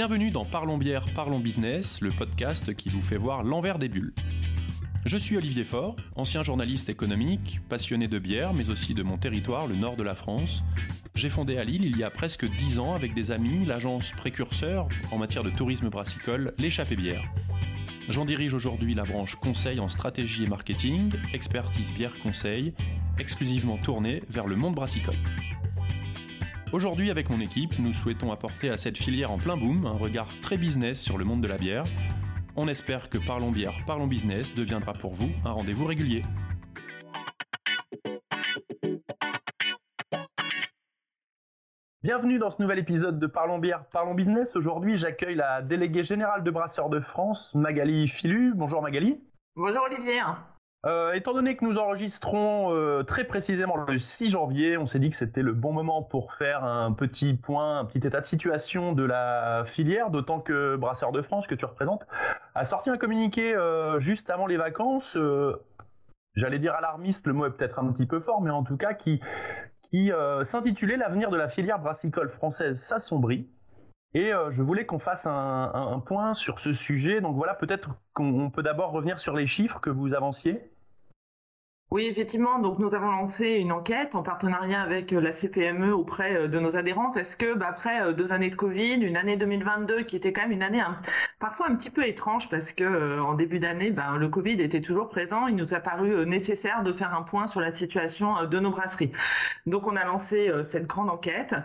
Bienvenue dans Parlons bière, parlons business, le podcast qui vous fait voir l'envers des bulles. Je suis Olivier Faure, ancien journaliste économique, passionné de bière, mais aussi de mon territoire, le nord de la France. J'ai fondé à Lille il y a presque 10 ans avec des amis l'agence précurseur en matière de tourisme brassicole, l'échappée bière. J'en dirige aujourd'hui la branche conseil en stratégie et marketing, expertise bière conseil, exclusivement tournée vers le monde brassicole. Aujourd'hui, avec mon équipe, nous souhaitons apporter à cette filière en plein boom un regard très business sur le monde de la bière. On espère que Parlons Bière, Parlons Business deviendra pour vous un rendez-vous régulier. Bienvenue dans ce nouvel épisode de Parlons Bière, Parlons Business. Aujourd'hui, j'accueille la déléguée générale de Brasseurs de France, Magali Filu. Bonjour Magali. Bonjour Olivier. Euh, étant donné que nous enregistrons euh, très précisément le 6 janvier, on s'est dit que c'était le bon moment pour faire un petit point, un petit état de situation de la filière, d'autant que Brasseur de France, que tu représentes, a sorti un communiqué euh, juste avant les vacances, j'allais dire alarmiste, le mot est peut-être un petit peu fort, mais en tout cas qui, qui s'intitulait L'avenir de la filière brassicole française s'assombrit. Et je voulais qu'on fasse un, un, point sur ce sujet. Donc voilà, peut-être qu'on peut d'abord revenir sur les chiffres que vous avanciez. Oui, effectivement. Donc, nous avons lancé une enquête en partenariat avec euh, la CPME auprès euh, de nos adhérents parce que, bah, après euh, deux années de Covid, une année 2022 qui était quand même une année parfois un petit peu étrange parce que en début d'année, ben, le Covid était toujours présent. Il nous a paru nécessaire de faire un point sur la situation de nos brasseries. Donc, on a lancé cette grande enquête.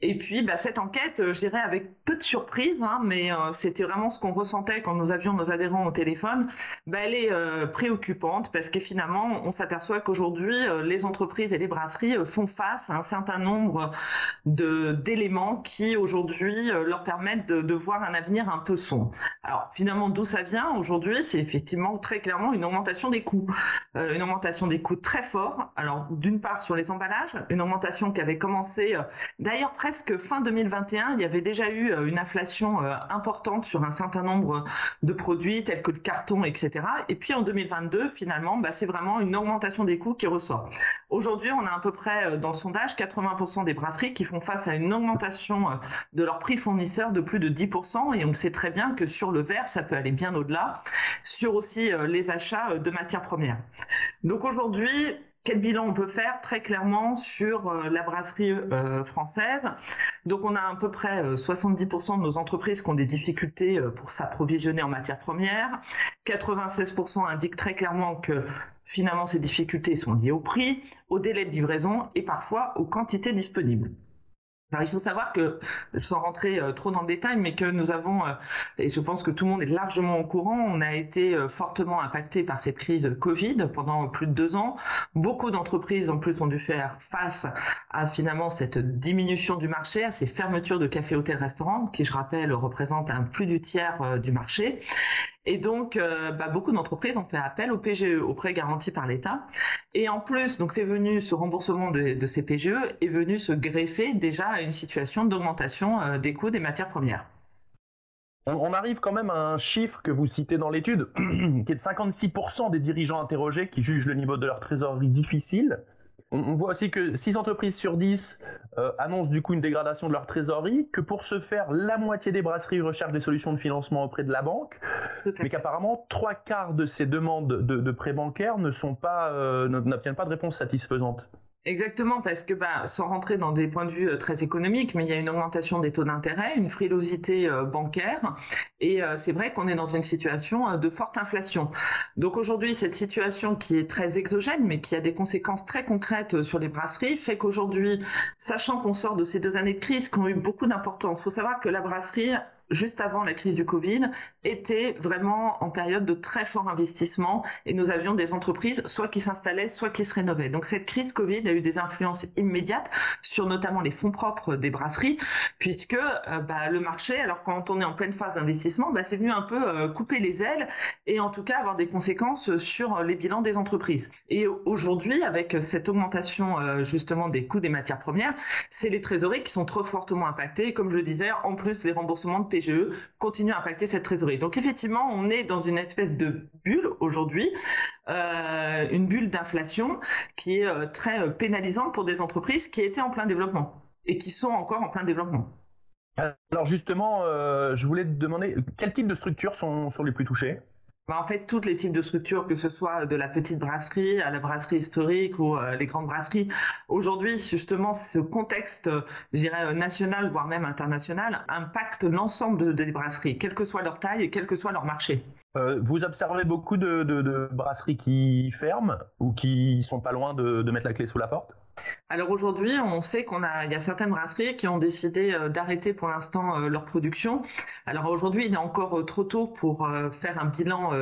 Et puis, bah, cette enquête, je dirais avec peu de surprise, hein, mais c'était vraiment ce qu'on ressentait quand nous avions nos adhérents au téléphone. Bah, elle est préoccupante parce que finalement, on s'aperçoit qu'aujourd'hui, euh, les entreprises et les brasseries euh, font face à un certain nombre d'éléments qui aujourd'hui euh, leur permettent de, voir un avenir un peu sombre. Alors finalement, d'où ça vient aujourd'hui C'est effectivement très clairement une augmentation des coûts, une augmentation des coûts très fort. Alors d'une part sur les emballages, une augmentation qui avait commencé d'ailleurs presque fin 2021. Il y avait déjà eu une inflation importante sur un certain nombre de produits tels que le carton, etc. Et puis en 2022, finalement, bah, c'est vraiment une augmentation des coûts qui ressort. Aujourd'hui, on a à peu près euh, dans le sondage 80% des brasseries qui font face à une augmentation euh, de leur prix fournisseur de plus de 10% et on sait très bien que sur le verre, ça peut aller bien au-delà, sur aussi euh, les achats de matières premières. Donc aujourd'hui, quel bilan on peut faire très clairement sur la brasserie française? Donc on a à peu près 70% de nos entreprises qui ont des difficultés pour s'approvisionner en matières premières. 96% indiquent très clairement que Finalement, ces difficultés sont liées au prix, au délai de livraison et parfois aux quantités disponibles. Alors il faut savoir que, sans rentrer euh, trop dans le détail, mais que nous avons, euh, et je pense que tout le monde est largement au courant, on a été euh, fortement impacté par cette crise Covid pendant plus de deux ans. Beaucoup d'entreprises en plus ont dû faire face à finalement cette diminution du marché, à ces fermetures de cafés, hôtels, restaurants, qui je rappelle représentent un plus du tiers du marché. Et donc, euh, bah, beaucoup d'entreprises ont fait appel au PGE, au prêt garanti par l'État. Et en plus, c'est venu, ce remboursement de, ces PGE est venu se greffer déjà à une situation d'augmentation euh, des coûts des matières premières. On, arrive quand même à un chiffre que vous citez dans l'étude, qui est de 56% des dirigeants interrogés qui jugent le niveau de leur trésorerie difficile on, voit aussi que 6 entreprises sur 10 euh, annoncent du coup une dégradation de leur trésorerie, que pour ce faire, la moitié des brasseries recherchent des solutions de financement auprès de la banque, mais qu'apparemment trois quarts de ces demandes de, de prêts bancaires ne sont pas, euh, n'obtiennent pas de réponse satisfaisante. Exactement, parce que bah, sans rentrer dans des points de vue euh, très économiques, mais il y a une augmentation des taux d'intérêt, une frilosité euh, bancaire, et euh, c'est vrai qu'on est dans une situation de forte inflation. Donc aujourd'hui, cette situation qui est très exogène, mais qui a des conséquences très concrètes sur les brasseries, fait qu'aujourd'hui, sachant qu'on sort de ces deux années de crise qui ont eu beaucoup d'importance, faut savoir que la brasserie juste avant la crise du Covid, était vraiment en période de très fort investissement et nous avions des entreprises soit qui s'installaient, soit qui se rénovaient. Donc cette crise Covid a eu des influences immédiates sur notamment les fonds propres des brasseries, puisque euh, bah, le marché, alors quand on est en pleine phase d'investissement, bah, c'est venu un peu euh, couper les ailes et en tout cas avoir des conséquences sur les bilans des entreprises. Et aujourd'hui, avec cette augmentation euh, justement des coûts des matières premières, c'est les trésoreries qui sont trop fortement impactées. comme je le disais, en plus les remboursements de PGE continue à impacter cette trésorerie. Donc effectivement, on est dans une espèce de bulle aujourd'hui, euh, une bulle d'inflation qui est euh, très euh, pénalisante pour des entreprises qui étaient en plein développement et qui sont encore en plein développement. Alors justement, je voulais te demander quel type de structures sont, les plus touchées? En fait, tous les types de structures, que ce soit de la petite brasserie à la brasserie historique ou euh, les grandes brasseries, aujourd'hui, justement, ce contexte, euh, national, voire même international, impacte l'ensemble des brasseries, quelle que soit leur taille et quel que soit leur marché. Euh, vous observez beaucoup de, brasseries qui ferment ou qui sont pas loin de mettre la clé sous la porte? Alors aujourd'hui, on sait qu'on a, il y a certaines brasseries qui ont décidé euh, d'arrêter pour l'instant euh, leur production. Alors aujourd'hui, il est encore euh, trop tôt pour faire un bilan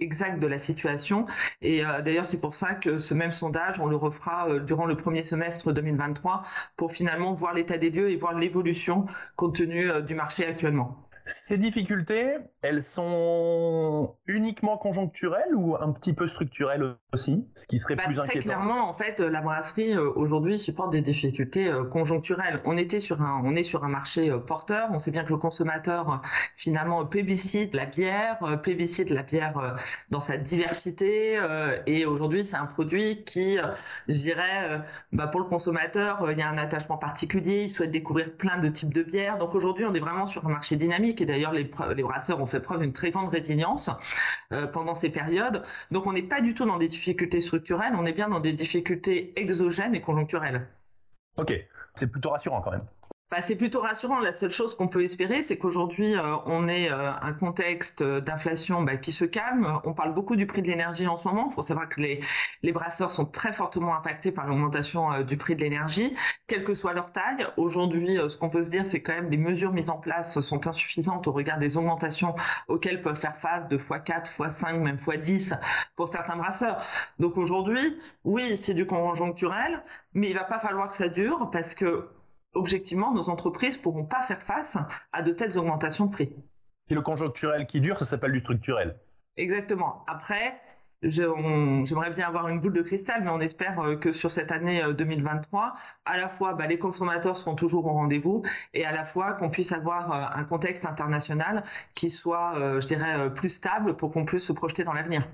exact de la situation. Et d'ailleurs, c'est pour ça que ce même sondage, on le refera durant le premier semestre 2023 pour finalement voir l'état des lieux et voir l'évolution compte tenu du marché actuellement. Ces difficultés, elles sont uniquement conjoncturelles ou un petit peu structurelles aussi, ce qui serait bah, plus inquiétant? Très clairement, en fait, la brasserie euh, aujourd'hui supporte des difficultés euh, conjoncturelles. On était sur un, on est sur un marché euh, porteur. On sait bien que le consommateur finalement plébiscite la bière, plébiscite la bière dans sa diversité. et aujourd'hui, c'est un produit qui, je dirais, bah, pour le consommateur, il y a un attachement particulier. Il souhaite découvrir plein de types de bières. Donc aujourd'hui, on est vraiment sur un marché dynamique et d'ailleurs les, brasseurs ont fait preuve d'une très grande résilience euh, pendant ces périodes. Donc on n'est pas du tout dans des difficultés structurelles, on est bien dans des difficultés exogènes et conjoncturelles. Ok, c'est plutôt rassurant quand même. Bah, c'est plutôt rassurant. La seule chose qu'on peut espérer, c'est qu'aujourd'hui, euh, on est euh, un contexte d'inflation bah, qui se calme. On parle beaucoup du prix de l'énergie en ce moment. Il faut savoir que les, les brasseurs sont très fortement impactés par l'augmentation euh, du prix de l'énergie, quelle que soit leur taille. Aujourd'hui, ce qu'on peut se dire, c'est quand même les mesures mises en place sont insuffisantes au regard des augmentations auxquelles peuvent faire face de x4, x5, même x10 pour certains brasseurs. Donc aujourd'hui, oui, c'est du conjoncturel, mais il va pas falloir que ça dure parce que objectivement, nos entreprises ne pourront pas faire face à de telles augmentations de prix. Et le conjoncturel qui dure, ça s'appelle du structurel. Exactement. Après, j'aimerais bien avoir une boule de cristal, mais on espère euh, que sur cette année 2023, euh, à la fois bah, les consommateurs seront toujours au rendez-vous et à la fois qu'on puisse avoir euh, un contexte international qui soit, je dirais, plus stable pour qu'on puisse se projeter dans l'avenir.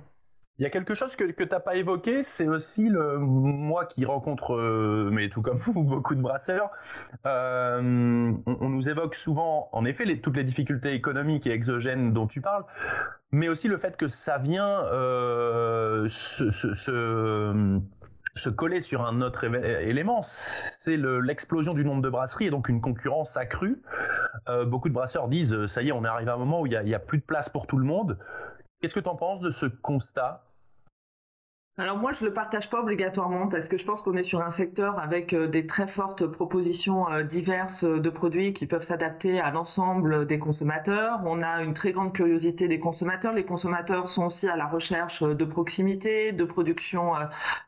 Il y a quelque chose que, que tu n'as pas évoqué, c'est aussi le moi qui rencontre, euh, mais tout comme vous, beaucoup de brasseurs. Euh, on, nous évoque souvent, en effet, toutes les difficultés économiques et exogènes dont tu parles, mais aussi le fait que ça vient euh, se, coller sur un autre élément, c'est l'explosion du nombre de brasseries et donc une concurrence accrue. Beaucoup de brasseurs disent, ça y est, on est arrivé à un moment où il n'y a, plus de place pour tout le monde. Qu'est-ce que tu en penses de ce constat? Alors moi, je le partage pas obligatoirement parce que je pense qu'on est sur un secteur avec euh, des très fortes propositions euh, diverses euh, de produits qui peuvent s'adapter à l'ensemble des consommateurs. On a une très grande curiosité des consommateurs. Les consommateurs sont aussi à la recherche de proximité, de production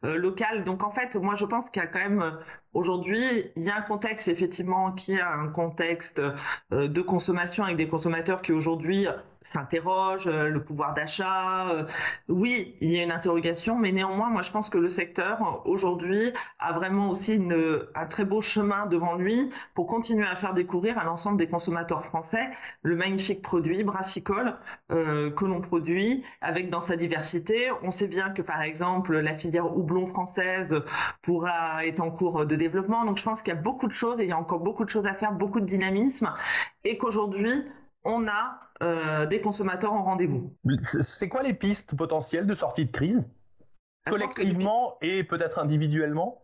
locale. Donc en fait, moi, je pense qu'il y a quand même Aujourd'hui, il y a un contexte effectivement qui est un contexte de consommation avec des consommateurs qui aujourd'hui s'interroge, euh, le pouvoir d'achat. Euh, oui, il y a une interrogation, mais néanmoins, moi, je pense que le secteur aujourd'hui a vraiment aussi une, un très beau chemin devant lui pour continuer à faire découvrir à l'ensemble des consommateurs français le magnifique produit brassicole euh, que l'on produit avec dans sa diversité. On sait bien que par exemple la filière houblon française pourra être en cours de développement. Donc je pense qu'il y a beaucoup de choses et il y a encore beaucoup de choses à faire, beaucoup de dynamisme et qu'aujourd'hui on a euh, des consommateurs en rendez-vous. C'est quoi les pistes potentielles de sortie de crise? Collectivement et peut-être individuellement?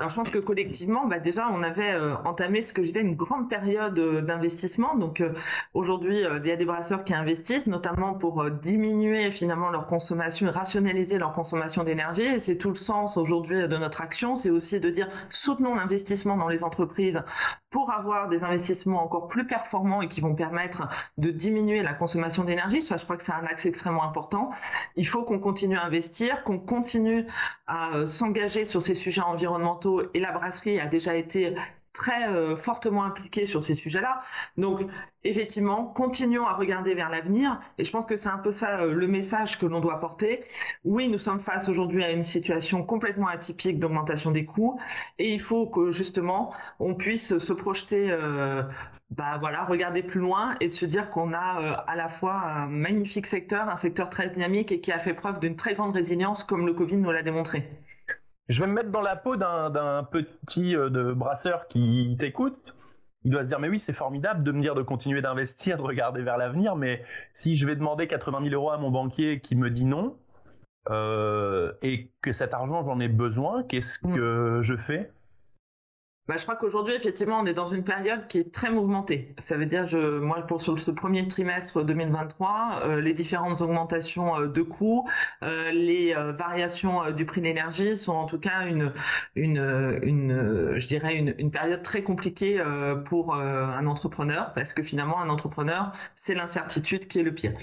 Alors je pense que collectivement, bah déjà, on avait euh, entamé ce que j'étais une grande période euh, d'investissement. Donc euh, aujourd'hui, il y a des brasseurs qui investissent, notamment pour diminuer finalement leur consommation et rationaliser leur consommation d'énergie. Et c'est tout le sens aujourd'hui de notre action. C'est aussi de dire soutenons l'investissement dans les entreprises pour avoir des investissements encore plus performants et qui vont permettre de diminuer la consommation d'énergie. Ça, je crois que c'est un axe extrêmement important. Il faut qu'on continue à investir, qu'on continue à s'engager sur ces sujets environnementaux et la brasserie a déjà été très euh, fortement impliquée sur ces sujets-là. Donc, effectivement, continuons à regarder vers l'avenir. Et je pense que c'est un peu ça euh, le message que l'on doit porter. Oui, nous sommes face aujourd'hui à une situation complètement atypique d'augmentation des coûts. Et il faut que, justement, on puisse se projeter euh, bah voilà, regarder plus loin et de se dire qu'on a à la fois un magnifique secteur, un secteur très dynamique et qui a fait preuve d'une très grande résilience comme le Covid nous l'a démontré. Je vais me mettre dans la peau d'un petit euh, de brasseur qui t'écoute. il doit se dire mais oui c'est formidable de me dire de continuer d'investir, de regarder vers l'avenir, mais si je vais demander 80 000 euros à mon banquier qui me dit non euh, et que cet argent j'en ai besoin, qu'est-ce mm. que je fais? Bah, je crois qu'aujourd'hui, effectivement, on est dans une période qui est très mouvementée. Ça veut dire, moi, pour ce premier trimestre 2023, euh, les différentes augmentations euh, de coûts, euh, les variations du prix de l'énergie sont en tout cas une, je dirais, une période très compliquée pour un entrepreneur, parce que finalement, un entrepreneur, c'est l'incertitude qui est le pire.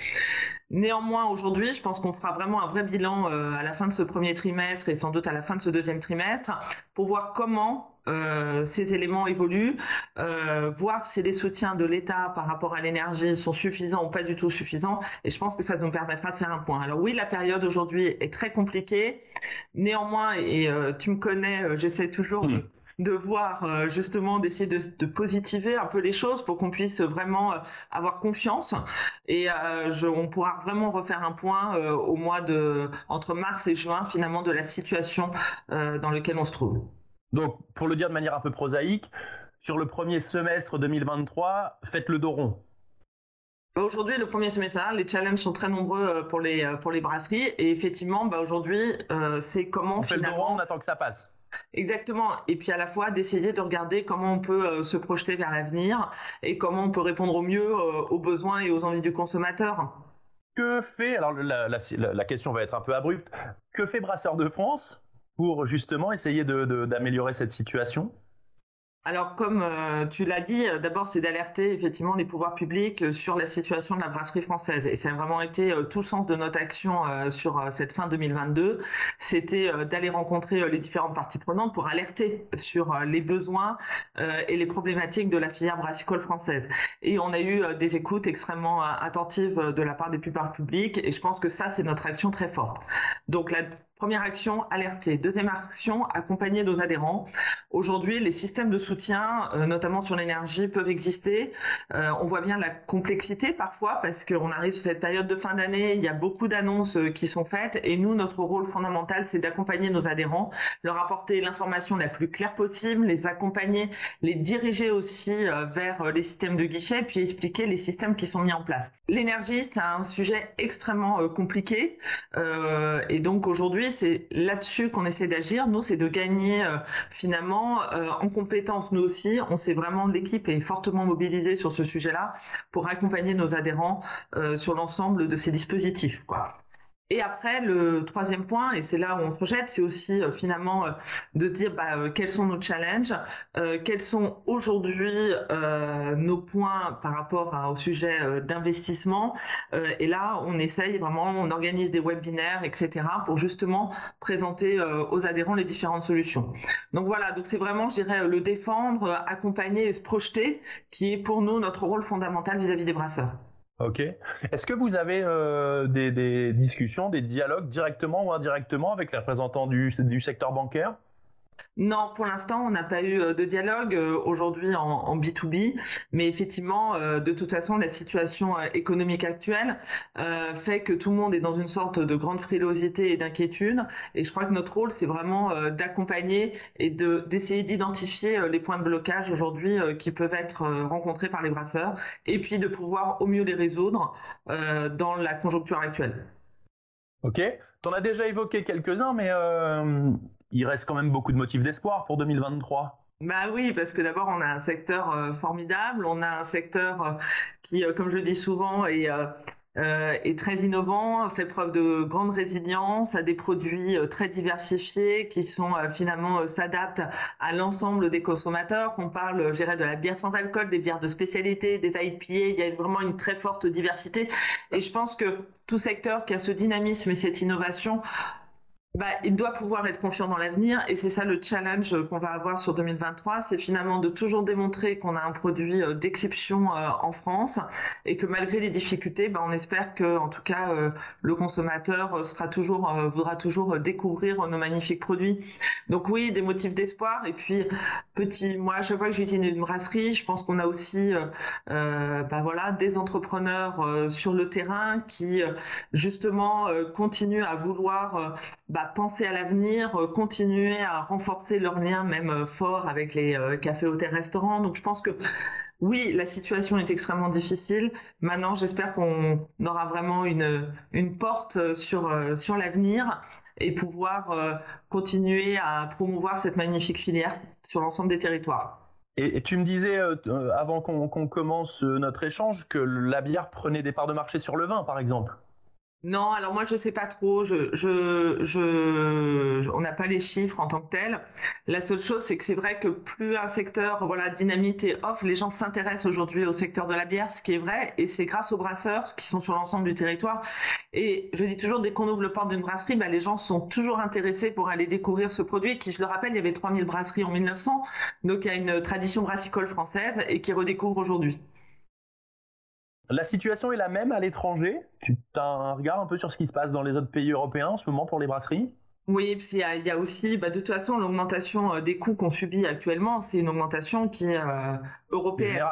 Néanmoins, aujourd'hui, je pense qu'on fera vraiment un vrai bilan à la fin de ce premier trimestre et sans doute à la fin de ce deuxième trimestre pour voir comment euh, ces éléments évoluent, euh, voir si les soutiens de l'État par rapport à l'énergie sont suffisants ou pas du tout suffisants. Et je pense que ça nous permettra de faire un point. Alors oui, la période aujourd'hui est très compliquée. Néanmoins, et euh, tu me connais, j'essaie toujours mmh. de voir justement d'essayer de, positiver un peu les choses pour qu'on puisse vraiment avoir confiance et on pourra vraiment refaire un point au mois de entre mars et juin finalement de la situation dans laquelle on se trouve. Donc, pour le dire de manière un peu prosaïque, sur le premier semestre 2023, faites le dos rond. Aujourd'hui, le premier semestre, les challenges sont très nombreux euh, pour les, euh, pour les brasseries. Et effectivement, bah, aujourd'hui, euh, c'est comment on fait le dos rond, on attend que ça passe. Exactement. Et puis à la fois d'essayer de regarder comment on peut se projeter vers l'avenir et comment on peut répondre au mieux aux besoins et aux envies du consommateur. Que fait, alors la, la question va être un peu abrupte, que fait Brasseur de France pour justement essayer d'améliorer cette situation? Alors, comme euh, tu l'as dit, euh, d'abord, c'est d'alerter effectivement les pouvoirs publics euh, sur la situation de la brasserie française. Et ça a vraiment été tout le sens de notre action sur cette fin 2022. C'était d'aller rencontrer les différentes parties prenantes pour alerter sur les besoins et les problématiques de la filière brassicole française. Et on a eu des écoutes extrêmement attentives de la part des pouvoirs publics. Et je pense que ça, c'est notre action très forte. Donc, la Première action, alerter. Deuxième action, accompagner nos adhérents. Aujourd'hui, les systèmes de soutien, euh, notamment sur l'énergie, peuvent exister. Euh, on voit bien la complexité parfois parce qu'on arrive sur cette période de fin d'année, il y a beaucoup d'annonces euh, qui sont faites et nous, notre rôle fondamental, c'est d'accompagner nos adhérents, leur apporter l'information la plus claire possible, les accompagner, les diriger aussi vers les systèmes de guichet, puis expliquer les systèmes qui sont mis en place. L'énergie, c'est un sujet extrêmement compliqué et donc aujourd'hui, c'est là-dessus qu'on essaie d'agir. Nous, c'est de gagner euh, finalement euh, en compétences. Nous aussi, on s'est vraiment l'équipe est fortement mobilisée sur ce sujet-là pour accompagner nos adhérents euh, sur l'ensemble de ces dispositifs. Et après, le troisième point, et c'est là où on se projette, c'est aussi euh, finalement euh, de se dire bah, euh, quels sont nos challenges, quels sont aujourd'hui nos points par rapport au sujet d'investissement. et là, on essaye vraiment, on organise des webinaires, etc., pour justement présenter aux adhérents les différentes solutions. Donc voilà, donc c'est vraiment, je dirais, le défendre, accompagner et se projeter, qui est pour nous notre rôle fondamental vis à -vis des brasseurs. Ok. Est-ce que vous avez euh, des, discussions, des dialogues directement ou indirectement avec les représentants du secteur bancaire? Non, pour l'instant, on n'a pas eu euh, de dialogue euh, aujourd'hui en, B2B, mais effectivement, euh, de toute façon, la situation économique actuelle fait que tout le monde est dans une sorte de grande frilosité et d'inquiétude. Et je crois que notre rôle, c'est vraiment d'accompagner et d'essayer d'identifier les points de blocage aujourd'hui qui peuvent être rencontrés par les brasseurs, et puis de pouvoir au mieux les résoudre dans la conjoncture actuelle. Ok, tu en as déjà évoqué quelques-uns, mais il reste quand même beaucoup de motifs d'espoir pour 2023. Bah oui, parce que d'abord on a un secteur euh, formidable, on a un secteur euh, qui, euh, comme je le dis souvent, est, très innovant, fait preuve de grande résilience, a des produits très diversifiés qui sont finalement s'adaptent à l'ensemble des consommateurs. Qu'on parle, je dirais, de la bière sans alcool, des bières de spécialité, des IPA, il y a vraiment une très forte diversité. Et je pense que tout secteur qui a ce dynamisme et cette innovation bah, il doit pouvoir être confiant dans l'avenir et c'est ça le challenge qu'on va avoir sur 2023, c'est finalement de toujours démontrer qu'on a un produit euh, d'exception euh, en France et que malgré les difficultés, bah, on espère que en tout cas euh, le consommateur voudra toujours découvrir nos magnifiques produits. Donc oui, des motifs d'espoir et puis petit, moi à chaque fois que j'utilise une brasserie, je pense qu'on a aussi bah, des entrepreneurs sur le terrain qui justement continuent à vouloir bah, penser à l'avenir, continuer à renforcer leur lien même fort avec les cafés, hôtels, restaurants. Donc je pense que oui, la situation est extrêmement difficile. Maintenant, j'espère qu'on aura vraiment une, porte sur, sur l'avenir et pouvoir continuer à promouvoir cette magnifique filière sur l'ensemble des territoires. Et, tu me disais euh, euh, avant qu'on commence euh, notre échange que la bière prenait des parts de marché sur le vin, par exemple. Non, alors moi je sais pas trop. Je, je, je, on n'a pas les chiffres en tant que tels. La seule chose, c'est que c'est vrai que plus un secteur, voilà, dynamite et off, les gens s'intéressent aujourd'hui au secteur de la bière, ce qui est vrai, et c'est grâce aux brasseurs qui sont sur l'ensemble du territoire. Et je dis toujours, dès qu'on ouvre le porte d'une brasserie, bah, les gens sont toujours intéressés pour aller découvrir ce produit, qui, je le rappelle, il y avait 3000 brasseries en 1900, donc il y a une tradition brassicole française et qui redécouvre aujourd'hui. La situation est la même à l'étranger? Tu as un regard un peu sur ce qui se passe dans les autres pays européens en ce moment pour les brasseries? Oui, il y, a, aussi, bah, de toute façon, l'augmentation euh, des coûts qu'on subit actuellement, c'est une augmentation qui est euh, européenne.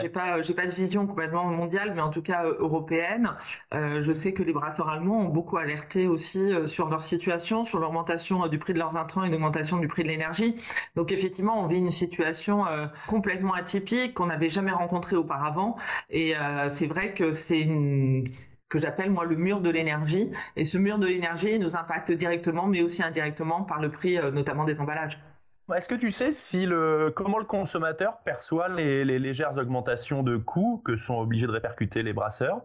J'ai pas, j'ai pas de vision complètement mondiale, mais en tout cas euh, européenne. je sais que les brasseurs allemands ont beaucoup alerté aussi sur leur situation, sur l'augmentation du prix de leurs intrants et l'augmentation du prix de l'énergie. Donc effectivement, on vit une situation complètement atypique qu'on n'avait jamais rencontrée auparavant. Et c'est vrai que c'est une que j'appelle moi le mur de l'énergie. Et ce mur de l'énergie nous impacte directement, mais aussi indirectement par le prix euh, notamment des emballages. Est-ce que tu sais si le, comment le consommateur perçoit les, légères augmentations de coûts que sont obligés de répercuter les brasseurs?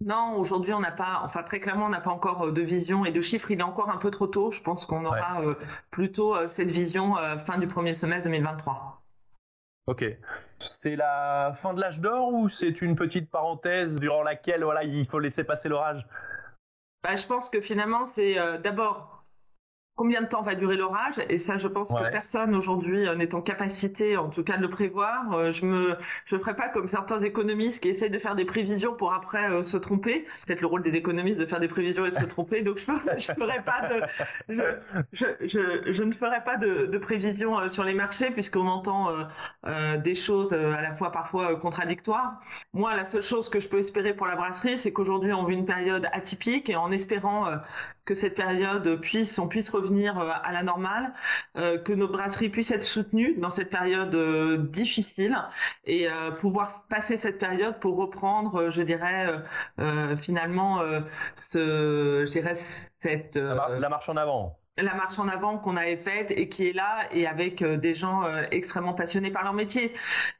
Non, aujourd'hui on n'a pas, enfin très clairement on n'a pas encore euh, de vision et de chiffres. Il est encore un peu trop tôt. Je pense qu'on aura euh, plutôt cette vision fin du premier semestre 2023. Ok. C'est la fin de l'âge d'or ou c'est une petite parenthèse durant laquelle voilà il faut laisser passer l'orage? Bah, Je pense que finalement c'est euh, d'abord combien de temps va durer l'orage. Et ça je pense que personne aujourd'hui euh, n'est en capacité en tout cas de le prévoir. Euh, je me je ferai pas comme certains économistes qui essayent de faire des prévisions pour après euh, se tromper. C'est peut-être le rôle des économistes de faire des prévisions et de se tromper. Donc je je ferai pas de je, je, je, ne ferai pas de, de prévisions sur les marchés puisqu'on entend des choses à la fois parfois contradictoires. Moi la seule chose que je peux espérer pour la brasserie c'est qu'aujourd'hui on vit une période atypique et en espérant que cette période puisse, on puisse revenir euh, à la normale, euh, que nos brasseries puissent être soutenues dans cette période euh, difficile et pouvoir passer cette période pour reprendre, je dirais, finalement, ce, je dirais, cette la marche en avant la marche en avant qu'on avait faite et qui est là et avec des gens extrêmement passionnés par leur métier.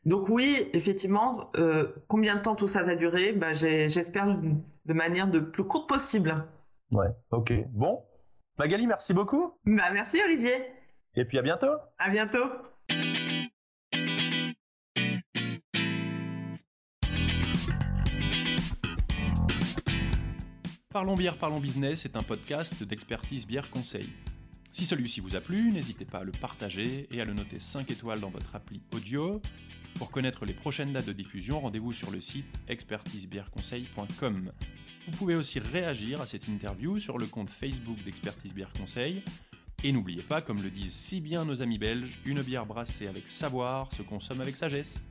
Donc oui, effectivement, combien de temps tout ça va durer? Bah, J'espère de manière de plus courte possible. Ouais, ok. Bon. Magali, merci beaucoup. Bah, merci Olivier. Et puis à bientôt. À bientôt. Parlons bière, parlons business est un podcast d'expertise bière conseil. Si celui-ci vous a plu, n'hésitez pas à le partager et à le noter 5 étoiles dans votre appli audio. Pour connaître les prochaines dates de diffusion, rendez-vous sur le site expertisebièreconseil.com. Vous pouvez aussi réagir à cette interview sur le compte Facebook d'Expertise Bière Conseil. Et n'oubliez pas, comme le disent si bien nos amis belges, une bière brassée avec savoir se consomme avec sagesse.